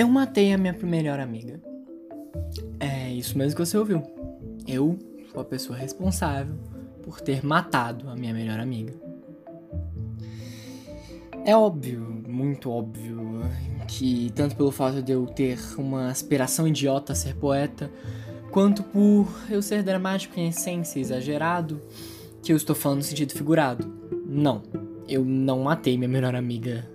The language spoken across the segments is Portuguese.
Eu matei a minha melhor amiga. É isso mesmo que você ouviu. Eu sou a pessoa responsável por ter matado a minha melhor amiga. É óbvio, muito óbvio, que tanto pelo fato de eu ter uma aspiração idiota a ser poeta, quanto por eu ser dramático em essência, exagerado, que eu estou falando no sentido figurado. Não, eu não matei minha melhor amiga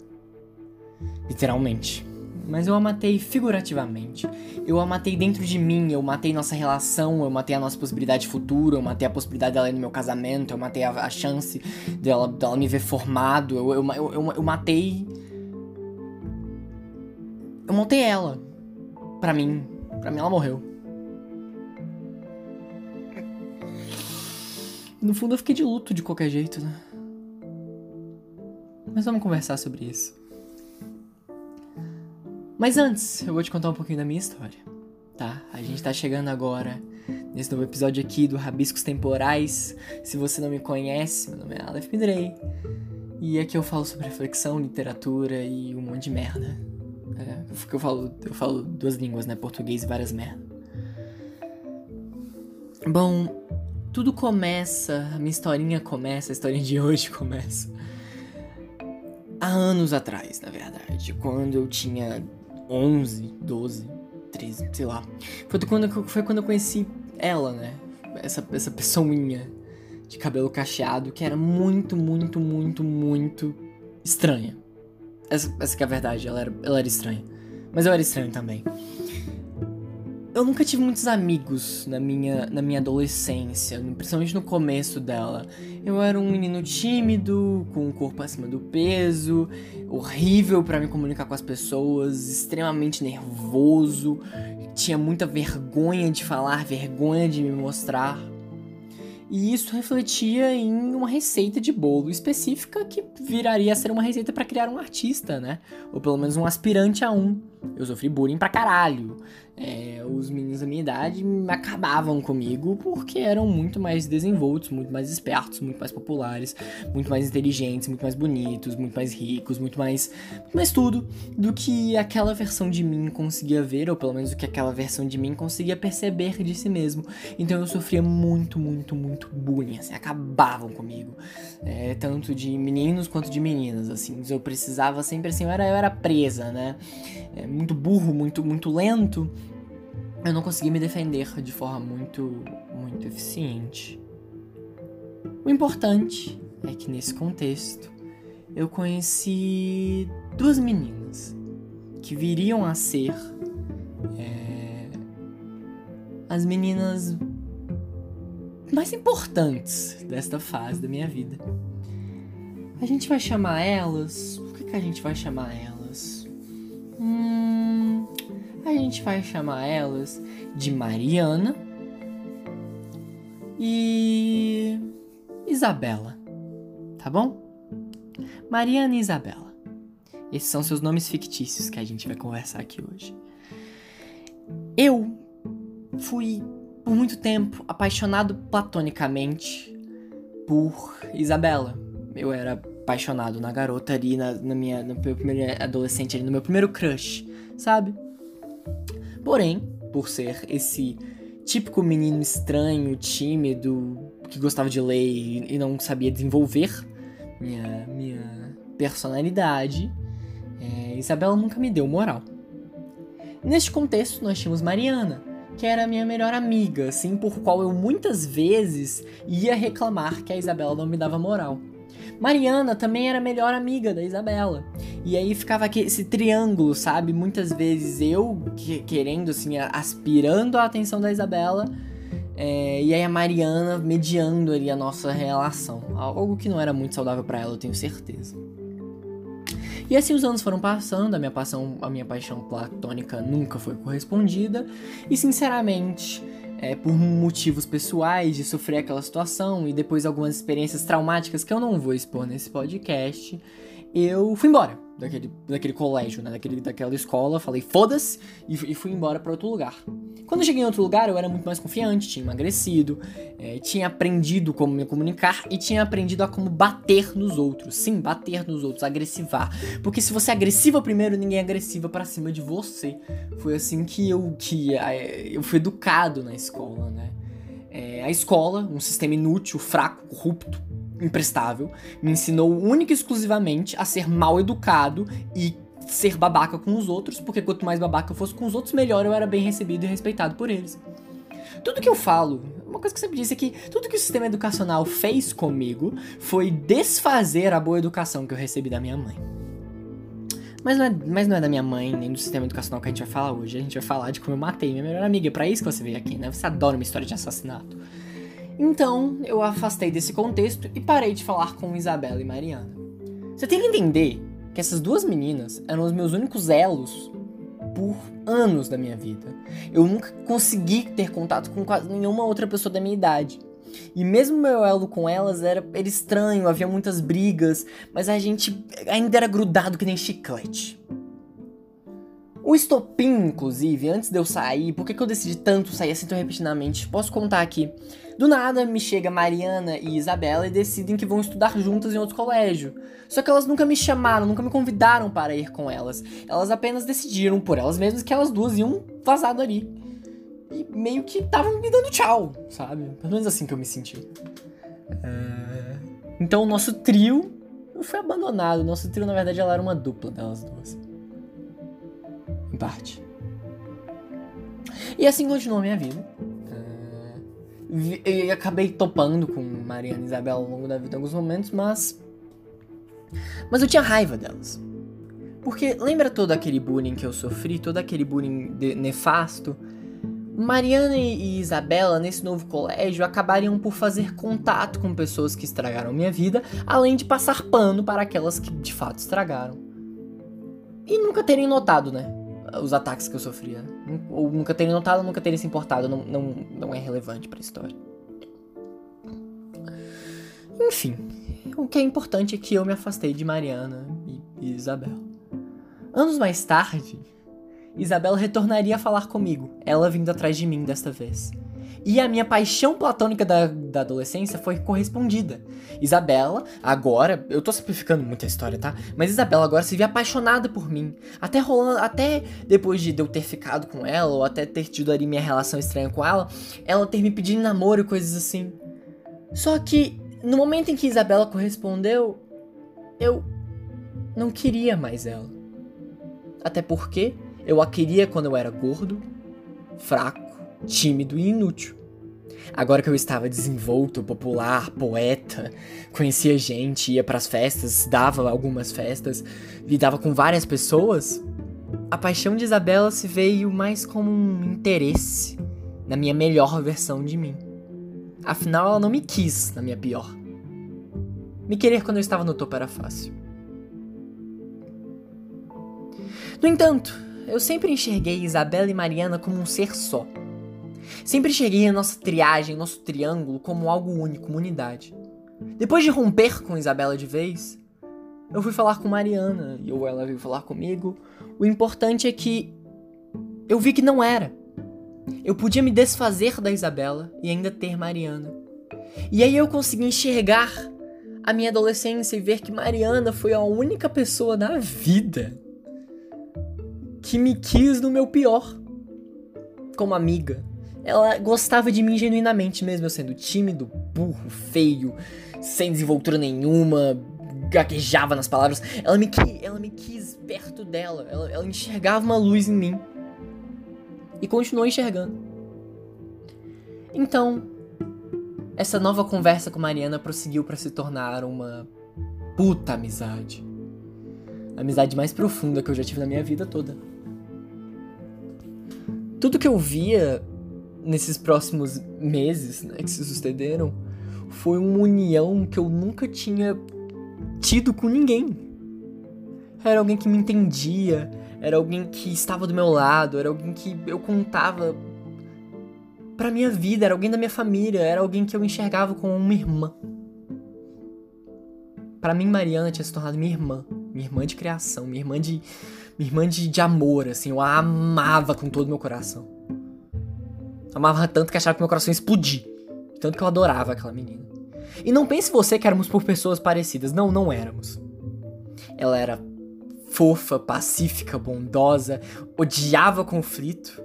literalmente mas eu a matei figurativamente. Eu a matei dentro de mim, eu matei nossa relação, eu matei a nossa possibilidade futura, eu matei a possibilidade dela ir no meu casamento, eu matei a, a chance dela, dela me ver formado, eu, eu, eu, eu, eu matei. Eu matei ela. Pra mim. Pra mim ela morreu. No fundo eu fiquei de luto de qualquer jeito, né? Mas vamos conversar sobre isso. Mas antes, eu vou te contar um pouquinho da minha história, tá? A gente tá chegando agora nesse novo episódio aqui do Rabiscos Temporais. Se você não me conhece, meu nome é Aleph Midrey. E aqui eu falo sobre reflexão, literatura e um monte de merda. É, eu falo, eu falo duas línguas, né? Português e várias merdas. Bom, tudo começa, a minha historinha começa, a historinha de hoje começa. Há anos atrás, na verdade, quando eu tinha 11, 12, 13, sei lá. Foi quando, foi quando eu conheci ela, né? Essa, essa pessoinha de cabelo cacheado que era muito, muito, muito, muito estranha. Essa, essa que é a verdade, ela era, ela era estranha. Mas eu era estranho também. Eu nunca tive muitos amigos na minha, na minha adolescência, principalmente no começo dela. Eu era um menino tímido, com o corpo acima do peso, horrível para me comunicar com as pessoas, extremamente nervoso, tinha muita vergonha de falar, vergonha de me mostrar. E isso refletia em uma receita de bolo específica que viraria a ser uma receita para criar um artista, né? Ou pelo menos um aspirante a um. Eu sofri bullying pra caralho. É, os meninos da minha idade acabavam comigo porque eram muito mais desenvoltos, muito mais espertos, muito mais populares, muito mais inteligentes, muito mais bonitos, muito mais ricos, muito mais, mais tudo do que aquela versão de mim conseguia ver, ou pelo menos do que aquela versão de mim conseguia perceber de si mesmo. Então eu sofria muito, muito, muito bullying, assim, acabavam comigo. É, tanto de meninos quanto de meninas, assim. Eu precisava sempre assim, eu era, eu era presa, né? É, muito burro, muito, muito lento eu não consegui me defender de forma muito, muito eficiente. O importante é que nesse contexto eu conheci duas meninas que viriam a ser é, as meninas mais importantes desta fase da minha vida. A gente vai chamar elas. O que, que a gente vai chamar elas? Hum, gente vai chamar elas de Mariana e Isabela, tá bom? Mariana e Isabela. Esses são seus nomes fictícios que a gente vai conversar aqui hoje. Eu fui por muito tempo apaixonado platonicamente por Isabela. Eu era apaixonado na garota ali, na, na minha, no meu primeiro adolescente ali, no meu primeiro crush, sabe? Porém, por ser esse típico menino estranho, tímido, que gostava de ler e não sabia desenvolver minha, minha personalidade, é, Isabela nunca me deu moral. Neste contexto, nós tínhamos Mariana, que era minha melhor amiga, assim, por qual eu muitas vezes ia reclamar que a Isabela não me dava moral. Mariana também era melhor amiga da Isabela. E aí ficava aqui esse triângulo, sabe? Muitas vezes eu que, querendo, assim, aspirando a atenção da Isabela. É, e aí a Mariana mediando ali a nossa relação. Algo que não era muito saudável para ela, eu tenho certeza. E assim os anos foram passando, a minha paixão, a minha paixão platônica nunca foi correspondida. E sinceramente, é, por motivos pessoais de sofrer aquela situação e depois algumas experiências traumáticas que eu não vou expor nesse podcast, eu fui embora daquele, daquele colégio, né? Daquele, daquela escola. Falei, foda-se, e, e, fui embora para outro lugar. Quando eu cheguei em outro lugar, eu era muito mais confiante, tinha emagrecido, é, tinha aprendido como me comunicar e tinha aprendido a como bater nos outros. Sim, bater nos outros, agressivar. Porque se você é agressiva primeiro, ninguém é agressiva para cima de você. Foi assim que eu, que, é, eu fui educado na escola, né? É, a escola, um sistema inútil, fraco, corrupto, imprestável, me ensinou única e exclusivamente a ser mal educado e ser babaca com os outros, porque quanto mais babaca eu fosse com os outros, melhor eu era bem recebido e respeitado por eles. Tudo que eu falo, uma coisa que eu sempre disse é que tudo que o sistema educacional fez comigo foi desfazer a boa educação que eu recebi da minha mãe. Mas não, é, mas não é da minha mãe, nem do sistema educacional que a gente vai falar hoje. A gente vai falar de como eu matei minha melhor amiga. É pra isso que você veio aqui, né? Você adora uma história de assassinato. Então, eu afastei desse contexto e parei de falar com Isabela e Mariana. Você tem que entender que essas duas meninas eram os meus únicos elos por anos da minha vida. Eu nunca consegui ter contato com quase nenhuma outra pessoa da minha idade. E mesmo meu elo com elas era, era estranho, havia muitas brigas, mas a gente ainda era grudado que nem chiclete. O estopim, inclusive, antes de eu sair, por que, que eu decidi tanto sair assim tão repetidamente? Posso contar aqui. Do nada me chega Mariana e Isabela e decidem que vão estudar juntas em outro colégio. Só que elas nunca me chamaram, nunca me convidaram para ir com elas. Elas apenas decidiram por elas mesmas que elas duas iam vazar dali. E meio que estavam me dando tchau, sabe? Pelo menos assim que eu me senti. É... Então o nosso trio foi abandonado. Nosso trio, na verdade, ela era uma dupla delas duas. Em parte. E assim continuou a minha vida e acabei topando com Mariana e Isabela ao longo da vida em alguns momentos, mas. Mas eu tinha raiva delas. Porque lembra todo aquele bullying que eu sofri, todo aquele bullying nefasto? Mariana e Isabela, nesse novo colégio, acabariam por fazer contato com pessoas que estragaram minha vida, além de passar pano para aquelas que de fato estragaram. E nunca terem notado, né? Os ataques que eu sofria. Ou nunca terem notado, nunca terem se importado. Não, não, não é relevante para a história. Enfim, o que é importante é que eu me afastei de Mariana e, Isabel. Anos mais tarde, Isabela retornaria a falar comigo, ela vindo atrás de mim desta vez. E a minha paixão platônica da, da adolescência foi correspondida. Isabela, agora, eu tô simplificando muita história, tá? Mas Isabela agora se via apaixonada por mim. Até rolando, até depois de eu ter ficado com ela, ou até ter tido ali minha relação estranha com ela, ela ter me pedido namoro e coisas assim. Só que, no momento em que Isabela correspondeu, eu não queria mais ela. Até porque eu a queria quando eu era gordo, fraco tímido e inútil. Agora que eu estava desenvolto, popular, poeta, conhecia gente, ia para as festas, dava algumas festas, lidava com várias pessoas, a paixão de Isabela se veio mais como um interesse na minha melhor versão de mim. Afinal, ela não me quis na minha pior. Me querer quando eu estava no topo era fácil. No entanto, eu sempre enxerguei Isabela e Mariana como um ser só Sempre cheguei a nossa triagem, nosso triângulo, como algo único, uma unidade. Depois de romper com Isabela de vez, eu fui falar com Mariana, e ou ela veio falar comigo. O importante é que eu vi que não era. Eu podia me desfazer da Isabela e ainda ter Mariana. E aí eu consegui enxergar a minha adolescência e ver que Mariana foi a única pessoa na vida que me quis no meu pior, como amiga, ela gostava de mim genuinamente, mesmo eu sendo tímido, burro, feio, sem desenvoltura nenhuma, gaguejava nas palavras. Ela me, ela me quis perto dela, ela, ela enxergava uma luz em mim. E continuou enxergando. Então, essa nova conversa com Mariana prosseguiu para se tornar uma puta amizade. A amizade mais profunda que eu já tive na minha vida toda. Tudo que eu via nesses próximos meses né, que se sucederam foi uma união que eu nunca tinha tido com ninguém. Era alguém que me entendia, era alguém que estava do meu lado, era alguém que eu contava pra minha vida, era alguém da minha família, era alguém que eu enxergava como uma irmã. Para mim, Mariana tinha se tornado minha irmã, Minha irmã de criação, minha irmã de. Minha irmã de, de amor, assim. Eu a amava com todo o meu coração. Amava tanto que achava que meu coração ia explodir. Tanto que eu adorava aquela menina. E não pense você que éramos por pessoas parecidas. Não, não éramos. Ela era fofa, pacífica, bondosa, odiava conflito.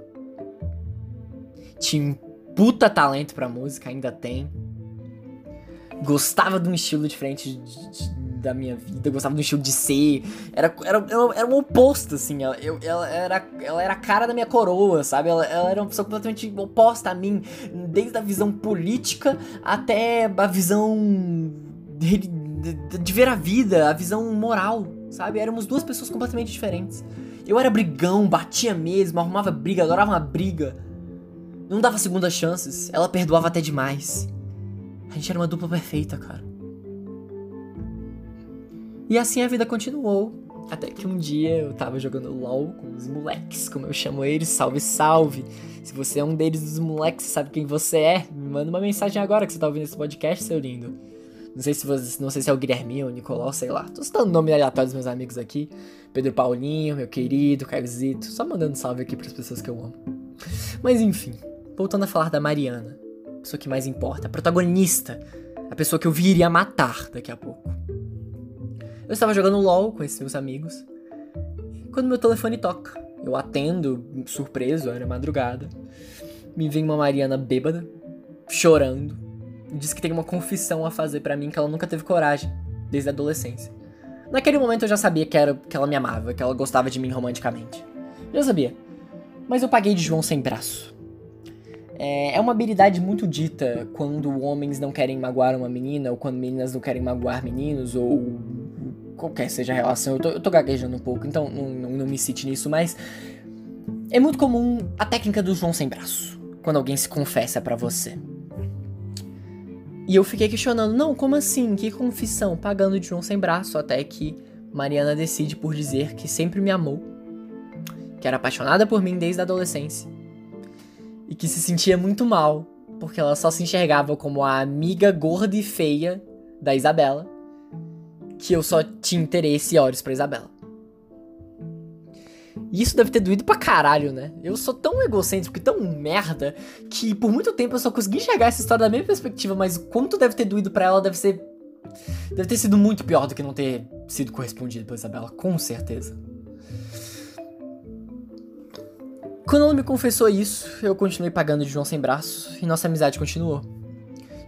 Tinha um puta talento pra música, ainda tem. Gostava de um estilo diferente de, de, da minha vida, gostava do estilo de ser. Era, era, era um oposto, assim. Ela, eu, ela, era, ela era a cara da minha coroa, sabe? Ela, ela era uma pessoa completamente oposta a mim, desde a visão política até a visão de, de, de ver a vida, a visão moral, sabe? Éramos duas pessoas completamente diferentes. Eu era brigão, batia mesmo, arrumava briga, adorava uma briga. Não dava segundas chances, ela perdoava até demais. A gente era uma dupla perfeita, cara. E assim a vida continuou. Até que um dia eu tava jogando LOL com os moleques, como eu chamo eles, salve, salve. Se você é um deles dos moleques, sabe quem você é, me manda uma mensagem agora que você tá ouvindo esse podcast, seu lindo. Não sei se você, não sei se é o Guilherme ou o Nicolau, sei lá. Tô citando nome aleatório dos meus amigos aqui. Pedro Paulinho, meu querido, Carlosito. Só mandando salve aqui pras pessoas que eu amo. Mas enfim, voltando a falar da Mariana. A pessoa que mais importa, a protagonista. A pessoa que eu viria matar daqui a pouco. Eu estava jogando LOL com esses meus amigos. Quando meu telefone toca, eu atendo, surpreso, era madrugada. Me vem uma Mariana bêbada, chorando. Diz que tem uma confissão a fazer para mim que ela nunca teve coragem, desde a adolescência. Naquele momento eu já sabia que, era, que ela me amava, que ela gostava de mim romanticamente. Já sabia. Mas eu paguei de João sem braço. É, é uma habilidade muito dita quando homens não querem magoar uma menina, ou quando meninas não querem magoar meninos, ou qualquer seja a relação, eu tô, eu tô gaguejando um pouco, então não, não, não me cite nisso, mas é muito comum a técnica do João sem braço, quando alguém se confessa para você. E eu fiquei questionando, não, como assim? Que confissão? Pagando de João sem braço, até que Mariana decide por dizer que sempre me amou, que era apaixonada por mim desde a adolescência e que se sentia muito mal, porque ela só se enxergava como a amiga gorda e feia da Isabela que eu só tinha interesse e olhos pra Isabela. E isso deve ter doído pra caralho, né? Eu sou tão egocêntrico e tão merda que por muito tempo eu só consegui enxergar essa história da minha perspectiva, mas quanto deve ter doído para ela deve ser. Deve ter sido muito pior do que não ter sido correspondido pela Isabela, com certeza. Quando ela me confessou isso, eu continuei pagando de João sem braço e nossa amizade continuou.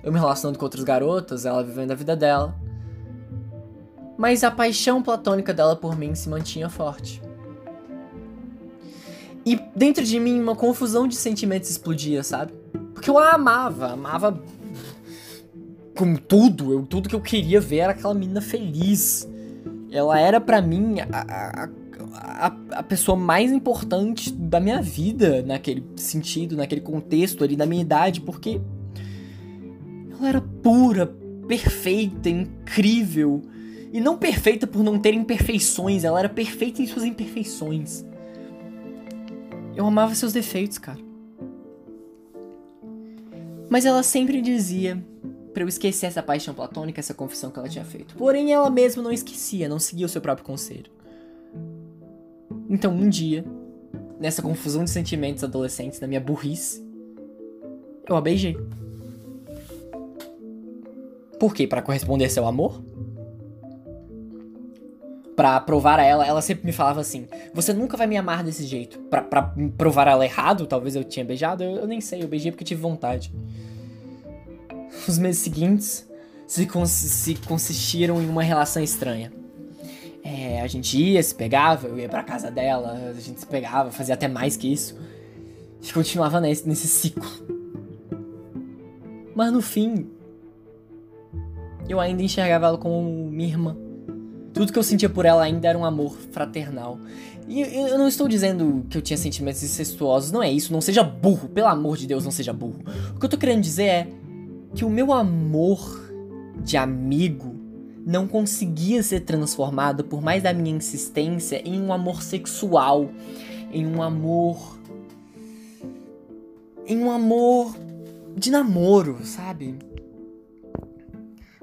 Eu me relacionando com outras garotas, ela vivendo a vida dela mas a paixão platônica dela por mim se mantinha forte. E dentro de mim uma confusão de sentimentos explodia, sabe? Porque eu a amava, amava com tudo, eu, tudo que eu queria ver era aquela menina feliz. Ela era para mim a, a, a, a, pessoa mais importante da minha vida naquele sentido, naquele contexto ali da minha idade, porque ela era pura, perfeita, incrível. E não perfeita por não ter imperfeições, ela era perfeita em suas imperfeições. Eu amava seus defeitos, cara. Mas ela sempre dizia para eu esquecer essa paixão platônica, essa confissão que ela tinha feito. Porém, ela mesma não esquecia, não seguia o seu próprio conselho. Então, um dia, nessa confusão de sentimentos adolescentes, na minha burrice, eu a beijei. Por quê? Para corresponder a seu amor? Pra provar a ela, ela sempre me falava assim: Você nunca vai me amar desse jeito. Pra, provar ela errado, talvez eu tinha beijado, eu, eu nem sei, eu beijei porque tive vontade. Os meses seguintes se, cons se consistiram em uma relação estranha. É, a gente ia, se pegava, eu ia pra casa dela, a gente se pegava, fazia até mais que isso. E continuava nesse, nesse ciclo. Mas no fim, eu ainda enxergava ela como minha irmã. Tudo que eu sentia por ela ainda era um amor fraternal. E eu não estou dizendo que eu tinha sentimentos incestuosos, não é isso, não seja burro, pelo amor de Deus, não seja burro. O que eu tô querendo dizer é que o meu amor de amigo não conseguia ser transformado, por mais da minha insistência, em um amor sexual, em um amor. em um amor de namoro, sabe?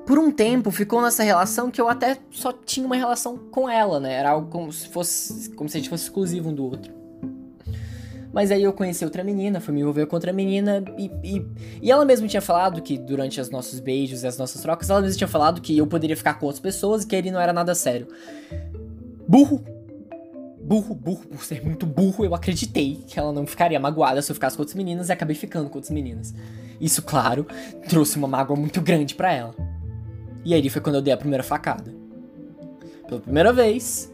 Por um tempo ficou nessa relação que eu até só tinha uma relação com ela, né? Era algo como se fosse. como se a gente fosse exclusivo um do outro. Mas aí eu conheci outra menina, fui me envolver com outra menina e, e, e ela mesma tinha falado que durante os nossos beijos e as nossas trocas, ela mesma tinha falado que eu poderia ficar com outras pessoas e que ele não era nada sério. Burro! Burro, burro, por ser muito burro, eu acreditei que ela não ficaria magoada se eu ficasse com outras meninas e acabei ficando com outras meninas. Isso, claro, trouxe uma mágoa muito grande para ela. E aí foi quando eu dei a primeira facada. Pela primeira vez,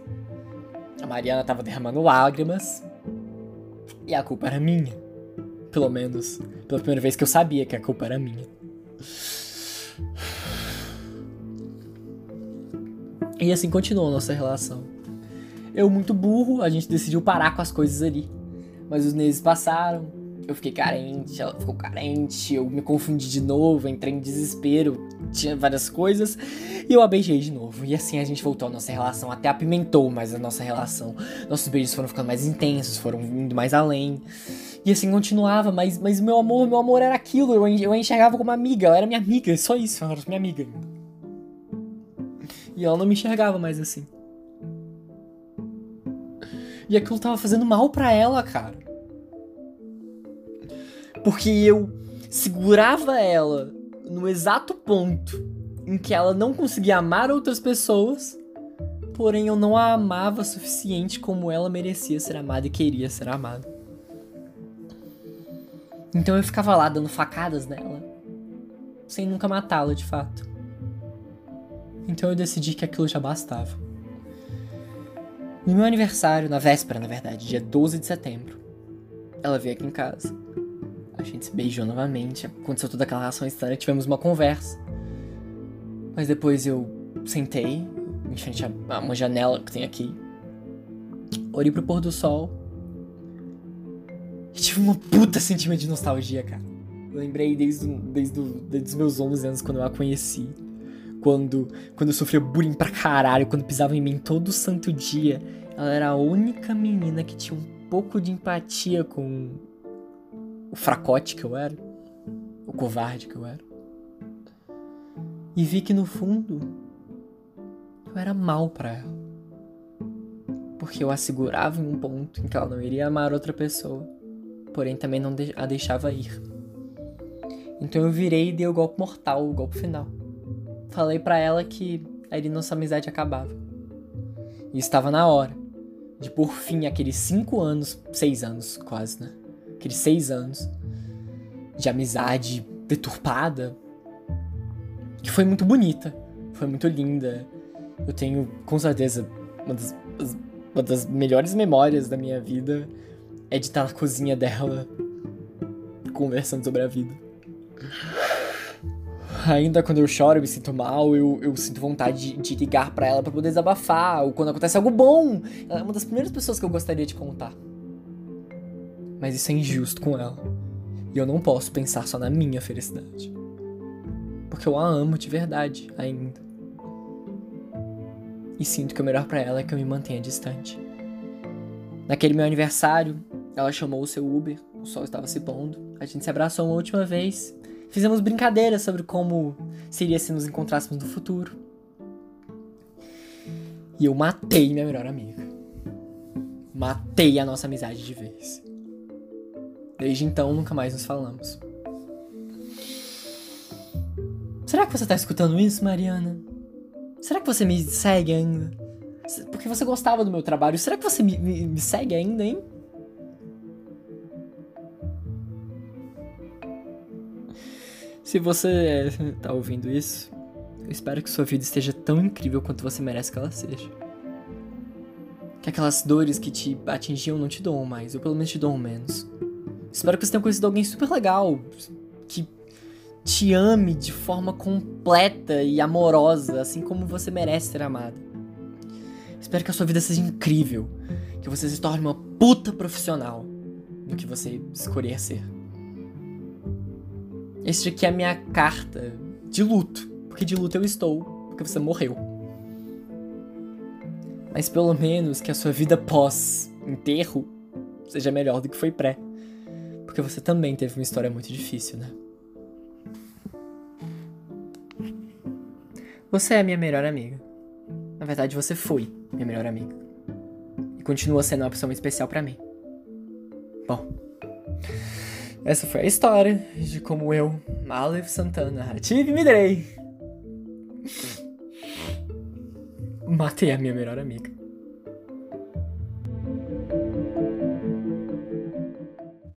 a Mariana tava derramando lágrimas e a culpa era minha. Pelo menos, pela primeira vez que eu sabia que a culpa era minha. E assim continuou a nossa relação. Eu, muito burro, a gente decidiu parar com as coisas ali. Mas os meses passaram, eu fiquei carente, ela ficou carente, eu me confundi de novo, entrei em desespero, tinha várias coisas, e eu a beijei de novo. E assim a gente voltou à nossa relação, até apimentou mais a nossa relação. Nossos beijos foram ficando mais intensos, foram indo mais além. E assim continuava, mas, mas meu amor, meu amor era aquilo, eu, eu a enxergava como amiga, ela era minha amiga, só isso, ela era minha amiga. E ela não me enxergava mais assim. E aquilo tava fazendo mal para ela, cara. Porque eu segurava ela no exato ponto em que ela não conseguia amar outras pessoas, porém eu não a amava o suficiente como ela merecia ser amada e queria ser amada. Então eu ficava lá dando facadas nela, sem nunca matá-la de fato. Então eu decidi que aquilo já bastava. No meu aniversário, na véspera, na verdade, dia 12 de setembro, ela veio aqui em casa. A gente se beijou novamente, aconteceu toda aquela relação estranha, tivemos uma conversa. Mas depois eu sentei em frente a uma janela que tem aqui, olhei pro pôr do sol e tive uma puta sentimento de nostalgia, cara. Eu lembrei desde, desde, desde os meus 11 anos quando eu a conheci. Quando, quando eu sofria bullying pra caralho, quando pisava em mim todo santo dia. Ela era a única menina que tinha um pouco de empatia com o fracote que eu era, o covarde que eu era. E vi que no fundo eu era mal para ela. Porque eu a segurava em um ponto em que ela não iria amar outra pessoa, porém também não a deixava ir. Então eu virei e dei o golpe mortal, o golpe final. Falei para ela que ali nossa amizade acabava. E estava na hora de por fim aqueles cinco anos, seis anos quase, né? Aqueles seis anos de amizade deturpada, que foi muito bonita, foi muito linda. Eu tenho, com certeza, uma das, uma das melhores memórias da minha vida é de estar na cozinha dela, conversando sobre a vida. Ainda quando eu choro e me sinto mal, eu, eu sinto vontade de, de ligar para ela para poder desabafar, ou quando acontece algo bom. Ela é uma das primeiras pessoas que eu gostaria de contar mas isso é injusto com ela. E eu não posso pensar só na minha felicidade. Porque eu a amo de verdade ainda. E sinto que o melhor para ela é que eu me mantenha distante. Naquele meu aniversário, ela chamou o seu Uber, o sol estava se pondo, a gente se abraçou uma última vez, fizemos brincadeiras sobre como seria se nos encontrássemos no futuro. E eu matei minha melhor amiga. Matei a nossa amizade de vez. Desde então, nunca mais nos falamos. Será que você tá escutando isso, Mariana? Será que você me segue ainda? Porque você gostava do meu trabalho. Será que você me, me, me segue ainda, hein? Se você tá ouvindo isso, eu espero que sua vida esteja tão incrível quanto você merece que ela seja. Que aquelas dores que te atingiam não te doam mais, ou pelo menos te doam menos. Espero que você tenha conhecido alguém super legal, que te ame de forma completa e amorosa, assim como você merece ser amada. Espero que a sua vida seja incrível, que você se torne uma puta profissional do que você escolher ser. Este aqui é a minha carta de luto, porque de luto eu estou, porque você morreu. Mas pelo menos que a sua vida pós enterro seja melhor do que foi pré. Porque você também teve uma história muito difícil, né? Você é minha melhor amiga. Na verdade, você foi minha melhor amiga. E continua sendo uma pessoa muito especial para mim. Bom, essa foi a história de como eu, Aleph Santana, tive me dei. Matei a minha melhor amiga.